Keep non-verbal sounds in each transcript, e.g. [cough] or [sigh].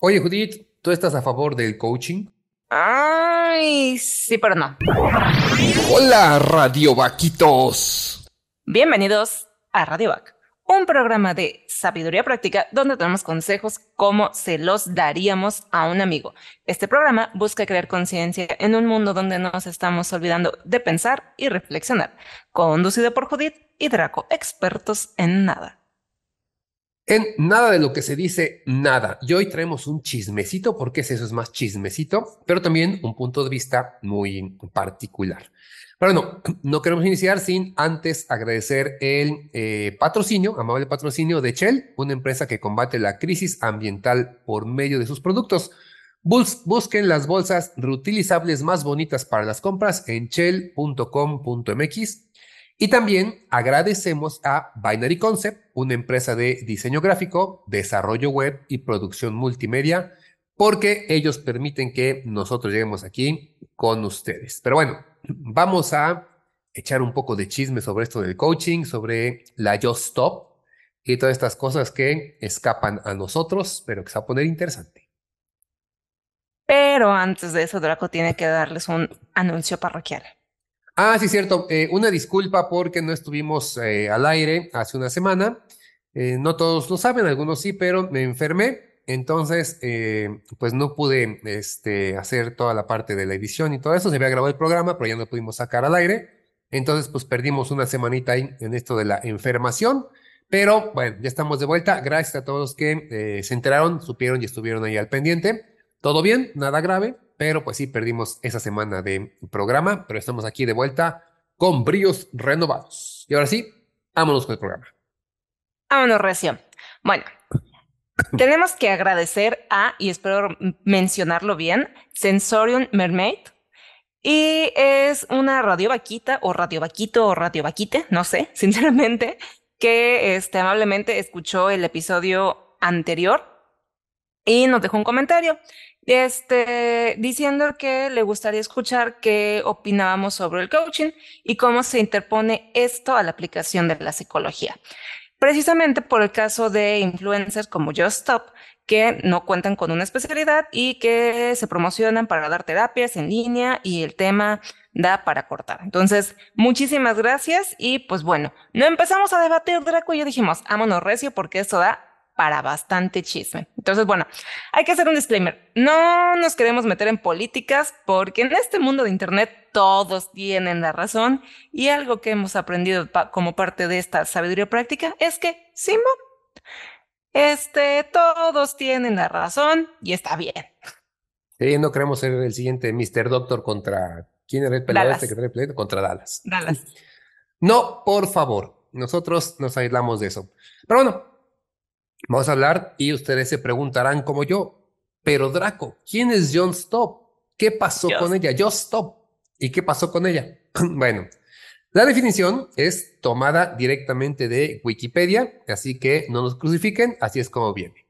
Oye, Judith, ¿tú estás a favor del coaching? Ay, sí, pero no. Hola, Radio Vaquitos. Bienvenidos a Radio Vac, un programa de sabiduría práctica donde tenemos consejos como se los daríamos a un amigo. Este programa busca crear conciencia en un mundo donde nos estamos olvidando de pensar y reflexionar. Conducido por Judith y Draco, expertos en nada. En nada de lo que se dice, nada. Y hoy traemos un chismecito, porque eso es más chismecito, pero también un punto de vista muy particular. Pero no, no queremos iniciar sin antes agradecer el eh, patrocinio, amable patrocinio de Shell, una empresa que combate la crisis ambiental por medio de sus productos. busquen las bolsas reutilizables más bonitas para las compras en shell.com.mx y también agradecemos a Binary Concept, una empresa de diseño gráfico, desarrollo web y producción multimedia, porque ellos permiten que nosotros lleguemos aquí con ustedes. Pero bueno, vamos a echar un poco de chisme sobre esto del coaching, sobre la Just Stop y todas estas cosas que escapan a nosotros, pero que se va a poner interesante. Pero antes de eso, Draco tiene que darles un anuncio parroquial. Ah, sí, cierto. Eh, una disculpa porque no estuvimos eh, al aire hace una semana. Eh, no todos lo saben, algunos sí, pero me enfermé. Entonces, pues no pude este, hacer toda la parte de la edición y todo eso. Se había grabado el programa, pero ya no pudimos sacar al aire. Entonces, pues perdimos una semanita ahí en esto de la enfermación. Pero bueno, ya estamos de vuelta. Gracias a todos los que se enteraron, supieron y estuvieron ahí al pendiente. Todo bien, nada grave pero pues sí perdimos esa semana de programa, pero estamos aquí de vuelta con bríos renovados. Y ahora sí, vámonos con el programa. Vámonos, Recio. Bueno, [laughs] tenemos que agradecer a, y espero mencionarlo bien, Sensorium Mermaid. Y es una radio vaquita o radio vaquito o radio vaquite, no sé, [laughs] sinceramente, que este, amablemente escuchó el episodio anterior y nos dejó un comentario este, diciendo que le gustaría escuchar qué opinábamos sobre el coaching y cómo se interpone esto a la aplicación de la psicología. Precisamente por el caso de influencers como Just Stop, que no cuentan con una especialidad y que se promocionan para dar terapias en línea y el tema da para cortar. Entonces, muchísimas gracias y pues bueno, no empezamos a debatir Draco y ya dijimos, vámonos recio porque esto da para bastante chisme. Entonces, bueno, hay que hacer un disclaimer. No nos queremos meter en políticas porque en este mundo de Internet todos tienen la razón y algo que hemos aprendido como parte de esta sabiduría práctica es que, Simón, este, todos tienen la razón y está bien. Sí, no queremos ser el siguiente Mr. Doctor contra... ¿Quién era el pelado este que trae el Contra Dallas. Dallas. [laughs] No, por favor. Nosotros nos aislamos de eso. Pero bueno, Vamos a hablar y ustedes se preguntarán como yo, pero Draco, ¿quién es John Stop? ¿Qué pasó con ella? John Stop. ¿Y qué pasó con ella? [clears throat] bueno, la definición es tomada directamente de Wikipedia, así que no nos crucifiquen, así es como viene.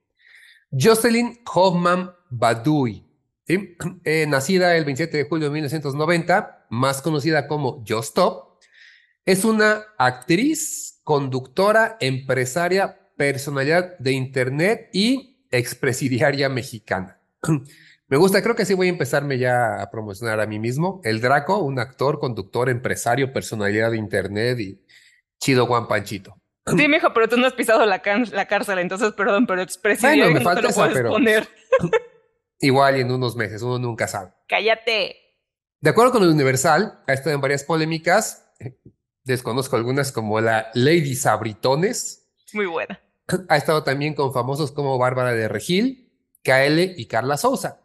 Jocelyn Hoffman Badui, [clears throat] eh, nacida el 27 de julio de 1990, más conocida como Just Stop, es una actriz, conductora, empresaria, personalidad de Internet y expresidiaria mexicana. [clears throat] Me gusta, creo que sí voy a empezarme ya a promocionar a mí mismo. El Draco, un actor, conductor, empresario, personalidad de Internet y chido Juan Panchito. [clears throat] Sí, mijo, pero tú no has pisado la, la cárcel, entonces perdón, pero expresidiario bueno, me falta no pero poner. [laughs] igual y en unos meses, uno nunca sabe. Cállate. De acuerdo con el Universal, ha estado en varias polémicas. Desconozco algunas como la Lady Sabritones. Muy buena ha estado también con famosos como Bárbara de Regil, KL y Carla Souza.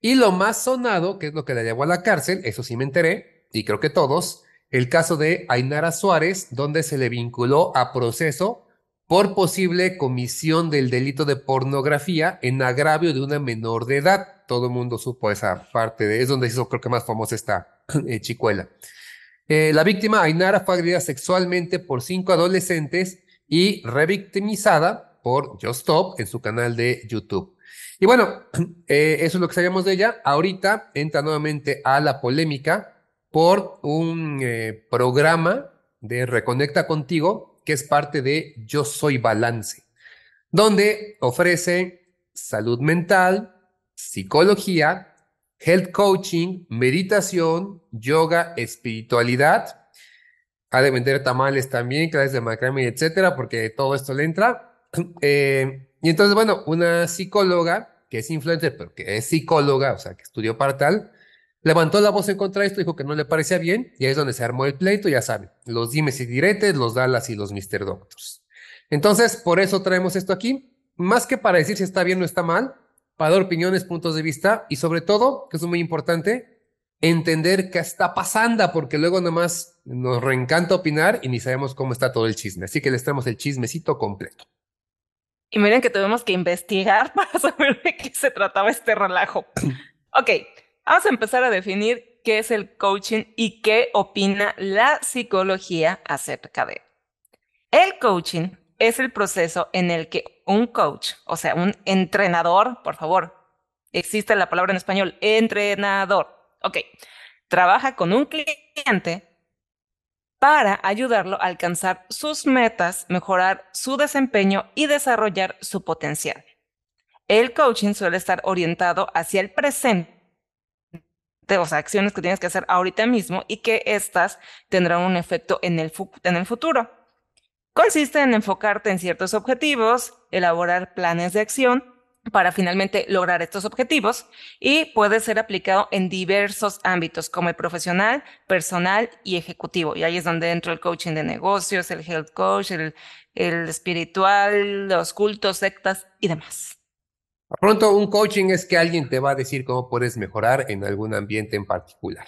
Y lo más sonado, que es lo que la llevó a la cárcel, eso sí me enteré, y creo que todos, el caso de Ainara Suárez, donde se le vinculó a proceso por posible comisión del delito de pornografía en agravio de una menor de edad. Todo el mundo supo esa parte de, es donde hizo creo que más famosa esta eh, chicuela. Eh, la víctima, Ainara, fue agredida sexualmente por cinco adolescentes y revictimizada por Just Stop en su canal de YouTube. Y bueno, [clears throat] eh, eso es lo que sabíamos de ella. Ahorita entra nuevamente a la polémica por un eh, programa de Reconecta contigo que es parte de Yo Soy Balance. donde ofrece salud mental, psicología, health coaching, meditación, yoga, espiritualidad. Ha de vender tamales también, clases de macramé, etcétera, porque todo esto le entra. [clears throat] Eh, y entonces, bueno, una psicóloga que es influencer, pero que es psicóloga, o sea, que estudió para tal, levantó la voz en contra de esto, dijo que no le parecía bien, y ahí es donde se armó el pleito, ya saben, los dimes y diretes, los Dallas y los Mr. Doctors. Entonces, por eso traemos esto aquí, más que para decir si está bien o está mal, para dar opiniones, puntos de vista, y sobre todo, que es muy importante, entender qué está pasando, porque luego nomás nos reencanta opinar y ni sabemos cómo está todo el chisme. Así que les traemos el chismecito completo. Y miren que tuvimos que investigar [laughs] para saber de qué se trataba este relajo. [clears throat] Ok, vamos a empezar a definir qué es el coaching y qué opina la psicología acerca de él. El coaching es el proceso en el que un coach, o sea, un entrenador, por favor, existe la palabra en español, entrenador, ok, trabaja con un cliente para ayudarlo a alcanzar sus metas, mejorar su desempeño y desarrollar su potencial. El coaching suele estar orientado hacia el presente, o sea, acciones que tienes que hacer ahorita mismo y que éstas tendrán un efecto en el, en el futuro. Consiste en enfocarte en ciertos objetivos, elaborar planes de acción para finalmente lograr estos objetivos y puede ser aplicado en diversos ámbitos como el profesional, personal y ejecutivo. Y ahí es donde entra el coaching de negocios, el health coach, el, el espiritual, los cultos, sectas y demás. Pronto, un coaching es que alguien te va a decir cómo puedes mejorar en algún ambiente en particular.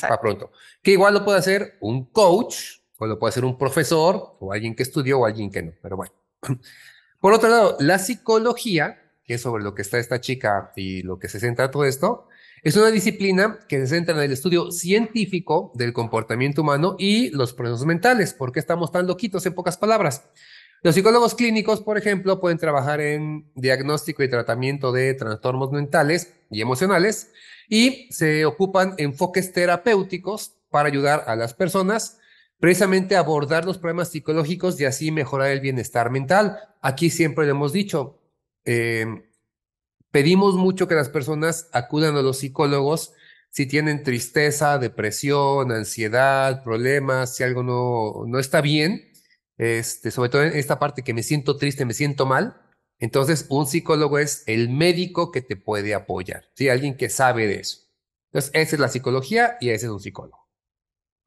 Para pronto. Que igual lo puede hacer un coach, o lo puede hacer un profesor, o alguien que estudió, o alguien que no. Pero bueno. Por otro lado, la psicología sobre lo que está esta chica y lo que se centra todo esto, es una disciplina que se centra en el estudio científico del comportamiento humano y los procesos mentales. ¿Por qué estamos tan loquitos en pocas palabras? Los psicólogos clínicos, por ejemplo, pueden trabajar en diagnóstico y tratamiento de trastornos mentales y emocionales y se ocupan enfoques terapéuticos para ayudar a las personas precisamente a abordar los problemas psicológicos y así mejorar el bienestar mental. Aquí siempre le hemos dicho, Em, pedimos mucho que las personas acudan a los psicólogos si tienen tristeza, depresión, ansiedad, problemas, si algo no, no está bien, este, sobre todo en esta parte que me siento triste, me siento mal. Entonces, un psicólogo es el médico que te puede apoyar, ¿sí? alguien que sabe de eso. Entonces, esa es la psicología y ese es un psicólogo.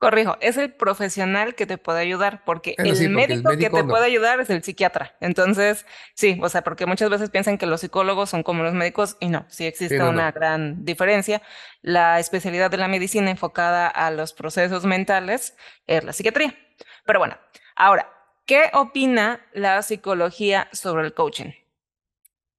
Corrijo, es el profesional que te puede ayudar, porque, el, médico que te puede ayudar es el psiquiatra. Entonces, sí, o sea, porque muchas veces piensan que los psicólogos son como los médicos y no, sí existe una gran diferencia. La especialidad de la medicina enfocada a los procesos mentales es la psiquiatría. Pero bueno, ahora, ¿qué opina la psicología sobre el coaching?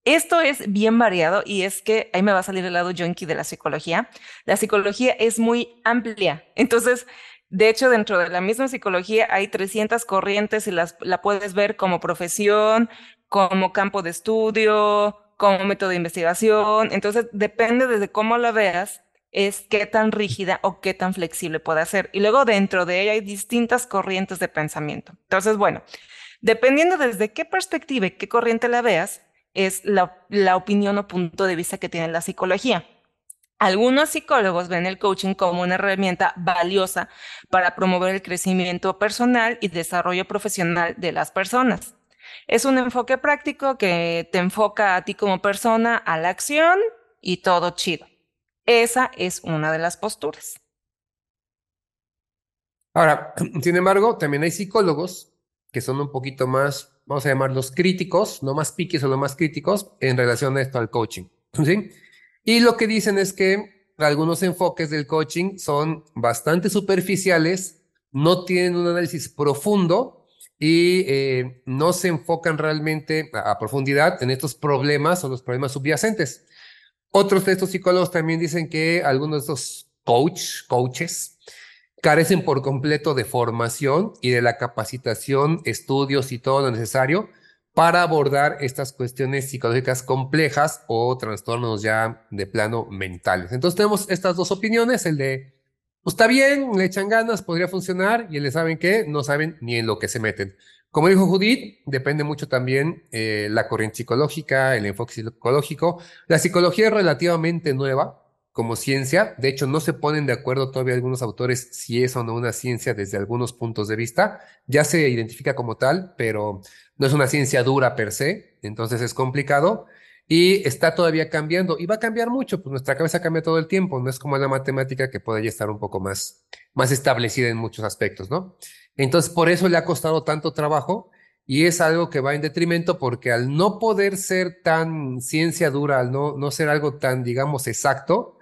Esto es bien variado y es que ahí me va a salir el lado junkie de la psicología. La psicología es muy amplia. Entonces, de hecho, dentro de la misma psicología hay 300 corrientes y las, la puedes ver como profesión, como campo de estudio, como método de investigación. Entonces, depende desde cómo la veas, es qué tan rígida o qué tan flexible puede ser. Y luego dentro de ella hay distintas corrientes de pensamiento. Entonces, bueno, dependiendo desde qué perspectiva y qué corriente la veas, es la, opinión o punto de vista que tiene la psicología. Algunos psicólogos ven el coaching como una herramienta valiosa para promover el crecimiento personal y desarrollo profesional de las personas. Es un enfoque práctico que te enfoca a ti como persona, a la acción y todo chido. Esa es una de las posturas. Ahora, [clears throat] sin embargo, también hay psicólogos que son un poquito más vamos a llamarlos críticos, no más piques o no más críticos en relación a esto al coaching. ¿sí? Y lo que dicen es que algunos enfoques del coaching son bastante superficiales, no tienen un análisis profundo y eh, no se enfocan realmente a, profundidad en estos problemas o los problemas subyacentes. Otros de estos psicólogos también dicen que algunos de estos coach, coaches, carecen por completo de formación y de la capacitación, estudios y todo lo necesario para abordar estas cuestiones psicológicas complejas o trastornos ya de plano mentales. Entonces tenemos estas dos opiniones, el de pues, está bien, le echan ganas, podría funcionar, y el de saben que no saben ni en lo que se meten. Como dijo Judith, depende mucho también eh, la corriente psicológica, el enfoque psicológico. La psicología es relativamente nueva como ciencia. De hecho, no se ponen de acuerdo todavía algunos autores si es o no una ciencia desde algunos puntos de vista. Ya se identifica como tal, pero no es una ciencia dura per se, entonces es complicado. Y está todavía cambiando y va a cambiar mucho, pues nuestra cabeza cambia todo el tiempo, no es como la matemática que puede ya estar un poco más, más establecida en muchos aspectos, ¿no? Entonces, por eso le ha costado tanto trabajo y es algo que va en detrimento porque al no poder ser tan ciencia dura, al no, no ser algo tan, digamos, exacto,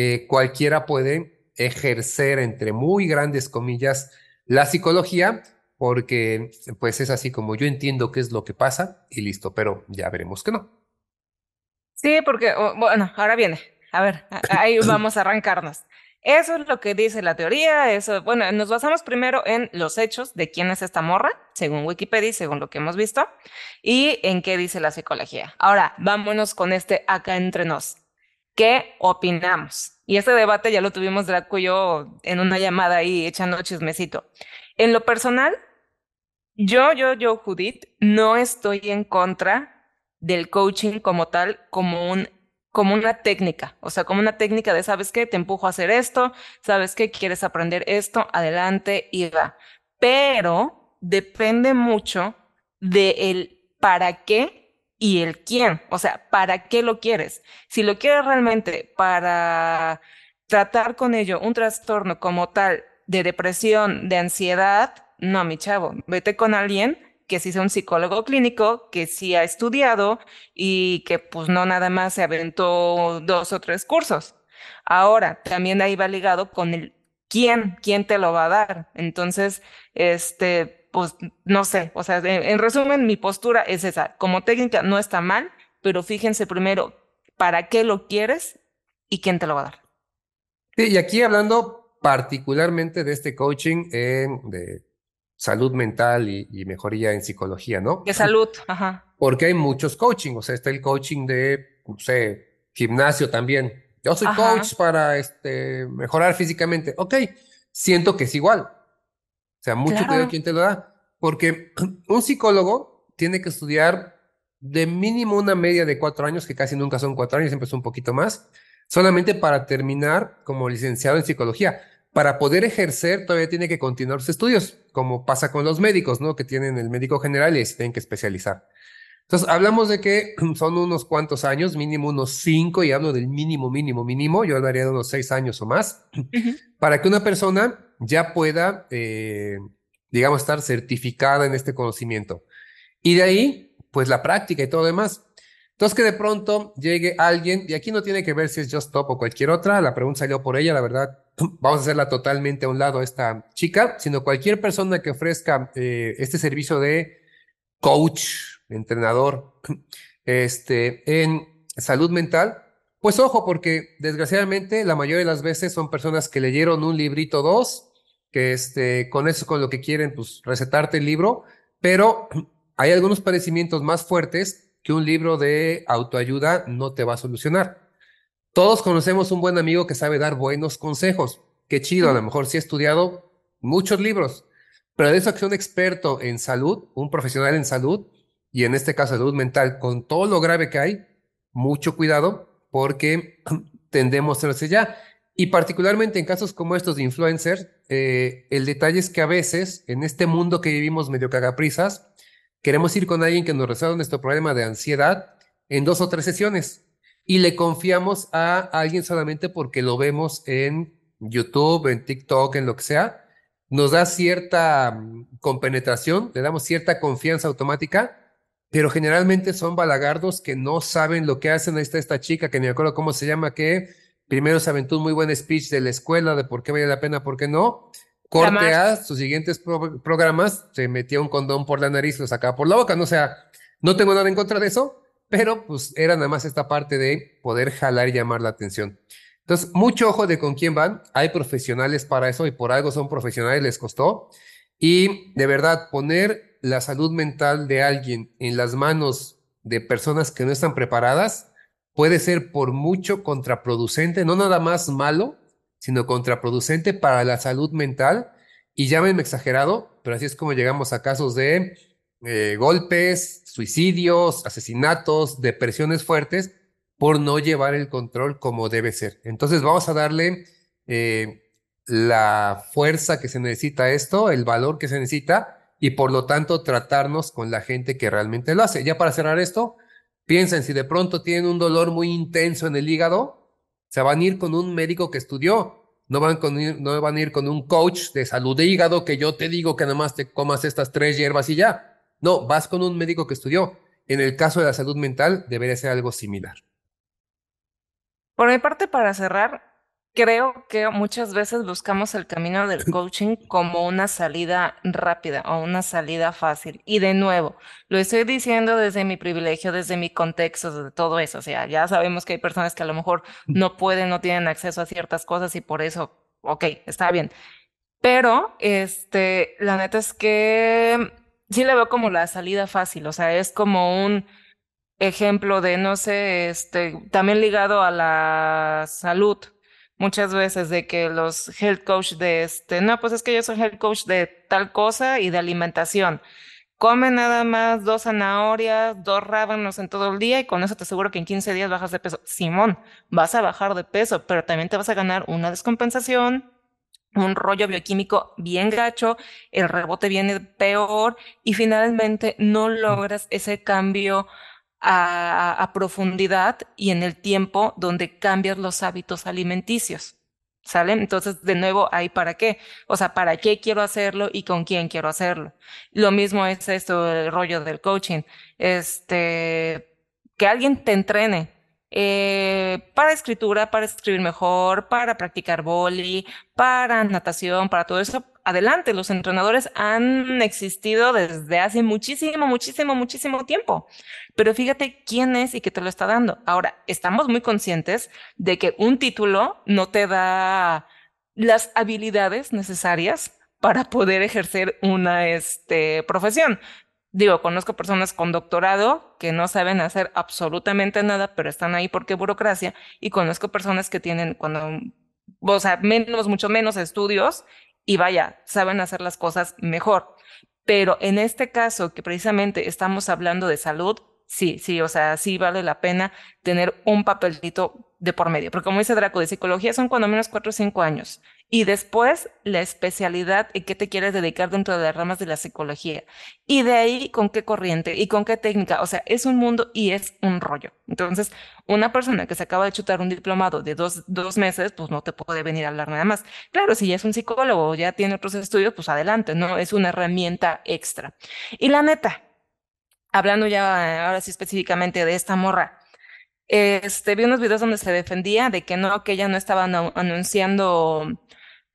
eh, cualquiera puede ejercer, entre muy grandes comillas, la psicología, porque pues es así como yo entiendo qué es lo que pasa y listo, pero ya veremos que no. Sí, porque, bueno, ahora viene. A ver, ahí [laughs] vamos a arrancarnos. Eso es lo que dice la teoría, eso, bueno, nos basamos primero en los hechos de quién es esta morra, según Wikipedia y según lo que hemos visto, y en qué dice la psicología. Ahora, vámonos con este acá entre nos. ¿Qué opinamos? Y este debate ya lo tuvimos Draco y yo en una llamada ahí echando chismecito. En lo personal, yo, yo, yo, Judith, no estoy en contra del coaching como tal, como un como una técnica, o sea, como una técnica de, ¿sabes qué? Te empujo a hacer esto, ¿sabes qué? Quieres aprender esto, adelante y va. Pero depende mucho de el para qué y el quién, o sea, ¿para qué lo quieres? Si lo quieres realmente para tratar con ello un trastorno como tal de depresión, de ansiedad, no, mi chavo, vete con alguien que sí sea un psicólogo clínico, que sí ha estudiado y que pues no nada más se aventó dos o tres cursos. Ahora, también ahí va ligado con el quién, quién te lo va a dar. Entonces, este, pues no sé, o sea, en, resumen, mi postura es esa. Como técnica no está mal, pero fíjense primero para qué lo quieres y quién te lo va a dar. Sí, y aquí hablando particularmente de este coaching de salud mental y, mejoría en psicología, ¿no? De salud, ajá. Porque hay muchos coaching, o sea, está el coaching de, no sé, gimnasio también. Yo soy coach para este, mejorar físicamente. Ok, siento que es igual. Sea, mucho cuidado quién te lo da. Porque [clears throat] un psicólogo tiene que estudiar de mínimo una media de cuatro años, que casi nunca son cuatro años, siempre es un poquito más, solamente para terminar como licenciado en psicología para poder ejercer todavía tiene que continuar sus estudios, como pasa con los médicos, ¿no? Que tienen el médico general y se tienen que especializar. Entonces, hablamos de que [clears throat] son unos cuantos años, mínimo unos cinco, y hablo del mínimo, mínimo, mínimo, yo hablaría de unos seis años o más, [clears throat] para que una persona ya pueda, eh, digamos, estar certificada en este conocimiento. Y de ahí, pues la práctica y todo demás. Entonces que de pronto llegue alguien, y aquí no tiene que ver si es Just Stop o cualquier otra, la pregunta salió por ella, la verdad, [clears throat] vamos a hacerla totalmente a un lado esta chica, sino cualquier persona que ofrezca eh, este servicio de coach, entrenador, [clears throat] este, en salud mental, pues ojo, porque desgraciadamente la mayoría de las veces son personas que leyeron un librito dos, que este, con eso, con lo que quieren, pues recetarte el libro, pero [clears throat] hay algunos padecimientos más fuertes que un libro de autoayuda no te va a solucionar. Todos conocemos un buen amigo que sabe dar buenos consejos. Qué chido, a lo mejor sí ha estudiado muchos libros, pero de eso que un experto en salud, un profesional en salud, y en este caso salud mental, con todo lo grave que hay, mucho cuidado porque [clears throat] tendemos a hacer ya. Y particularmente en casos como estos de influencers, eh, el detalle es que a veces en este mundo que vivimos medio cagaprisas, Queremos ir con alguien que nos resuelva nuestro problema de ansiedad en dos o tres sesiones y le confiamos a alguien solamente porque lo vemos en YouTube, en TikTok, en lo que sea. Nos da cierta mm, compenetración, le damos cierta confianza automática, pero generalmente son balagardos que no saben lo que hacen. Ahí está esta chica que ni me acuerdo cómo se llama, que primero se aventó un muy buen speech de la escuela de por qué vale la pena, por qué no, Corte A, sus siguientes programas, se metía un condón por la nariz, lo sacaba por la boca. No, o sea, no tengo nada en contra de eso, pero pues era nada más esta parte de poder jalar y llamar la atención. Entonces, mucho ojo de con quién van. Hay profesionales para eso y por algo son profesionales, les costó. Y de verdad, poner la salud mental de alguien en las manos de personas que no están preparadas puede ser por mucho contraproducente, no nada más malo, sino contraproducente para la salud mental. Y llámenme exagerado, pero así es como llegamos a casos de eh, golpes, suicidios, asesinatos, depresiones fuertes por no llevar el control como debe ser. Entonces vamos a darle eh, la fuerza que se necesita a esto, el valor que se necesita y por lo tanto tratarnos con la gente que realmente lo hace. Ya para cerrar esto, piensen si de pronto tienen un dolor muy intenso en el hígado, se van a ir con un médico que estudió. No van, con, no van a ir con un coach de salud de hígado que yo te digo que nada más te comas estas tres hierbas y ya. No, vas con un médico que estudió. En el caso de la salud mental, debería ser algo similar. Por mi parte, para cerrar, creo que muchas veces buscamos el camino del [laughs] coaching como una salida rápida o una salida fácil. Y de nuevo, lo estoy diciendo desde mi privilegio, desde mi contexto, desde todo eso. O sea, ya sabemos que hay personas que a lo mejor [laughs] no pueden, no tienen acceso a ciertas cosas y por eso, ok, está bien. Pero, este, la neta es que sí le veo como la salida fácil, o sea, es como un ejemplo de, no sé, este, también ligado a la salud, muchas veces de que los health coach de este, no, pues es que yo soy health coach de tal cosa y de alimentación. Come nada más dos zanahorias, dos rábanos en todo el día y con eso te aseguro que en 15 días bajas de peso. Simón, vas a bajar de peso, pero también te vas a ganar una descompensación, un rollo bioquímico bien gacho, el rebote viene peor y finalmente no logras ese cambio a, profundidad y en el tiempo donde cambias los hábitos alimenticios. ¿Sale? Entonces, de nuevo, ¿ahí para qué? O sea, ¿para qué quiero hacerlo y con quién quiero hacerlo? Lo mismo es esto, el rollo del coaching. Este, que alguien te entrene, eh, para escritura, para escribir mejor, para practicar boli, para natación, para todo eso. Adelante, los entrenadores han existido desde hace muchísimo, muchísimo, muchísimo tiempo. Pero fíjate quién es y qué te lo está dando. Ahora, estamos muy conscientes de que un título no te da las habilidades necesarias para poder ejercer una este, profesión. Digo, conozco personas con doctorado que no saben hacer absolutamente nada, pero están ahí porque burocracia, y conozco personas que tienen cuando, o sea, menos, mucho menos estudios, y vaya, saben hacer las cosas mejor. Pero en este caso, que precisamente estamos hablando de salud, sí, sí, o sea, sí vale la pena tener un papelito de por medio. Porque como dice Draco, de psicología son cuando menos cuatro o cinco años. Y después la especialidad en qué te quieres dedicar dentro de las ramas de la psicología. Y de ahí con qué corriente y con qué técnica. O sea, es un mundo y es un rollo. Entonces, una persona que se acaba de chutar un diplomado de dos, dos meses, pues no te puede venir a hablar nada más. Claro, si ya es un psicólogo ya tiene otros estudios, pues adelante, ¿no? Es una herramienta extra. Y la neta, hablando ya ahora sí específicamente de esta morra, este, vi unos videos donde se defendía de que no, que ella no estaba anunciando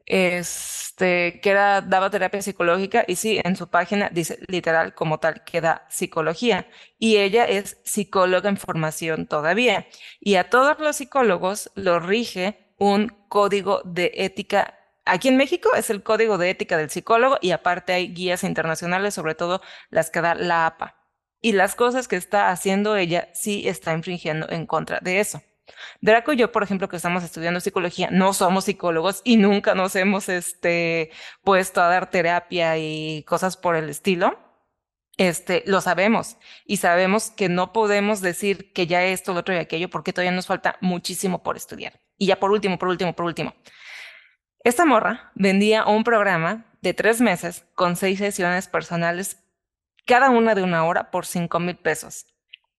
este, que era, daba terapia psicológica y sí, en su página dice literal como tal que da psicología y ella es psicóloga en formación todavía y a todos los psicólogos lo rige un código de ética. Aquí en México es el código de ética del psicólogo y aparte hay guías internacionales, sobre todo las que da la APA. Y las cosas que está haciendo ella sí está infringiendo en contra de eso. Draco y yo, por ejemplo, que estamos estudiando psicología, no somos psicólogos y nunca nos hemos este, puesto a dar terapia y cosas por el estilo. Este, lo sabemos y sabemos que no podemos decir que ya esto, lo otro y aquello, porque todavía nos falta muchísimo por estudiar. Y ya por último, por último, por último. Esta morra vendía un programa de tres meses con seis sesiones personales, cada una de una hora por cinco mil pesos.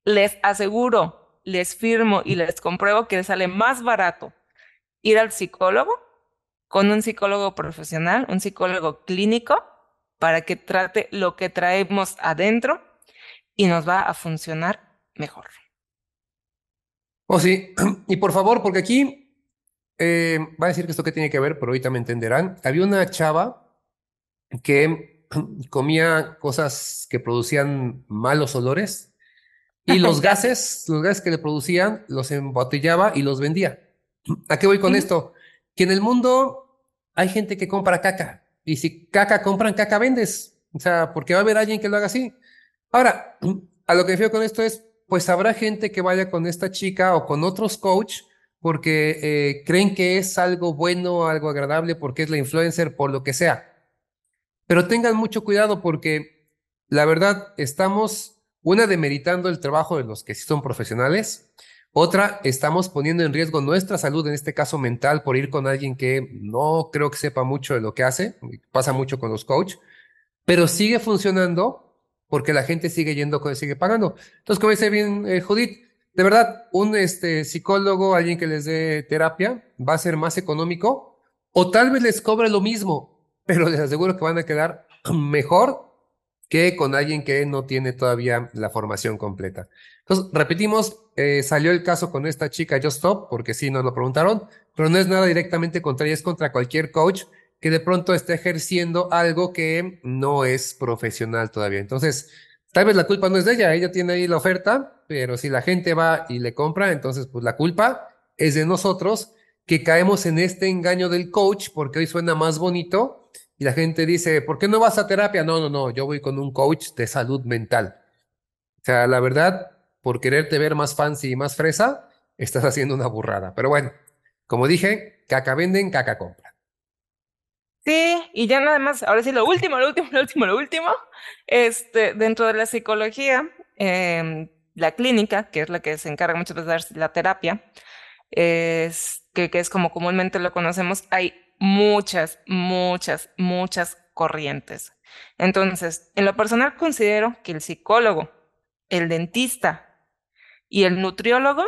Les aseguro les firmo y les compruebo que sale más barato ir al psicólogo con un psicólogo profesional, un psicólogo clínico, para que trate lo que traemos adentro y nos va a funcionar mejor. Oh, sí. [clears throat] Y por favor, porque aquí eh, va a decir que esto que tiene que ver, pero ahorita me entenderán. Había una chava que [clears throat] comía cosas que producían malos olores [laughs] y los gases, los gases que le producían, los embotellaba y los vendía. [clears throat] ¿A qué voy con esto? Que en el mundo hay gente que compra caca. Y si caca compran, caca vendes. O sea, porque va a haber alguien que lo haga así. Ahora, [clears throat] a lo que refiero con esto es, pues habrá gente que vaya con esta chica o con otros coach porque eh, creen que es algo bueno, algo agradable, porque es la influencer, por lo que sea. Pero tengan mucho cuidado porque la verdad, estamos, una, demeritando el trabajo de los que sí son profesionales, otra, estamos poniendo en riesgo nuestra salud, en este caso mental, por ir con alguien que no creo que sepa mucho de lo que hace, pasa mucho con los coaches, pero sigue funcionando porque la gente sigue yendo, sigue pagando. Entonces, como dice bien eh, Judith, de verdad, un este, psicólogo, alguien que les dé terapia, va a ser más económico o tal vez les cobre lo mismo, pero les aseguro que van a quedar mejor que con alguien que no tiene todavía la formación completa. Entonces, repetimos, eh, salió el caso con esta chica Just Stop, porque sí nos lo preguntaron, pero no es nada directamente contra ella, es contra cualquier coach que de pronto esté ejerciendo algo que no es profesional todavía. Entonces, tal vez la culpa no es de ella, ella tiene ahí la oferta, pero si la gente va y le compra, entonces pues la culpa es de nosotros que caemos en este engaño del coach porque hoy suena más bonito y la gente dice, ¿por qué no vas a terapia? No, no, no, yo voy con un coach de salud mental. O sea, la verdad, por quererte ver más fancy y más fresa, estás haciendo una burrada. Pero bueno, como dije, caca venden, caca compra. Sí, y ya nada más, ahora sí, lo último, lo último, lo último, lo último, este, dentro de la psicología, em, la clínica, que es la que se encarga muchas veces de la terapia, es, que es como comúnmente lo conocemos, hay muchas, muchas, muchas corrientes. Entonces, en lo personal considero que el psicólogo, el dentista y el nutriólogo,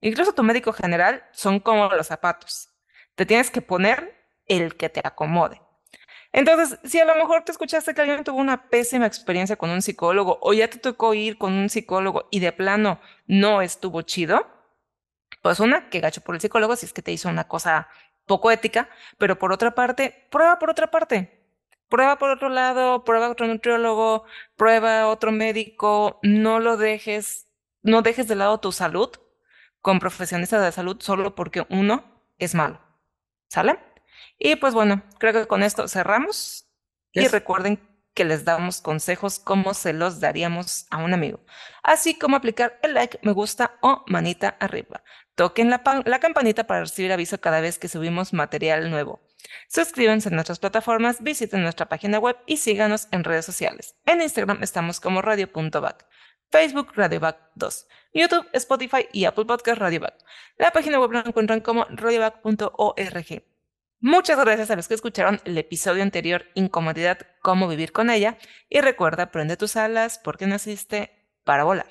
incluso tu médico general, son como los zapatos. Te tienes que poner el que te acomode. Entonces, si a lo mejor te escuchaste que alguien tuvo una pésima experiencia con un psicólogo o ya te tocó ir con un psicólogo y de plano no estuvo chido, pues una, que gacho por el psicólogo si es que te hizo una cosa poco ética, pero por otra parte, prueba por otra parte. Prueba por otro lado, prueba otro nutriólogo, prueba otro médico, no lo dejes, no dejes de lado tu salud con profesionistas de salud solo porque uno es malo. ¿Sale? Y pues bueno, creo que con esto cerramos. Y recuerden que les damos consejos como se los daríamos a un amigo, así como aplicar el like, me gusta o manita arriba. Toquen la, campanita para recibir aviso cada vez que subimos material nuevo. Suscríbanse a nuestras plataformas, visiten nuestra página web y síganos en redes sociales. En Instagram estamos como radio.back, Facebook radioback 2, YouTube, Spotify y Apple Podcast radioback. La página web la encuentran como radioback.org. Muchas gracias a los que escucharon el episodio anterior Incomodidad, cómo vivir con ella. Y recuerda, prende tus alas porque naciste para volar.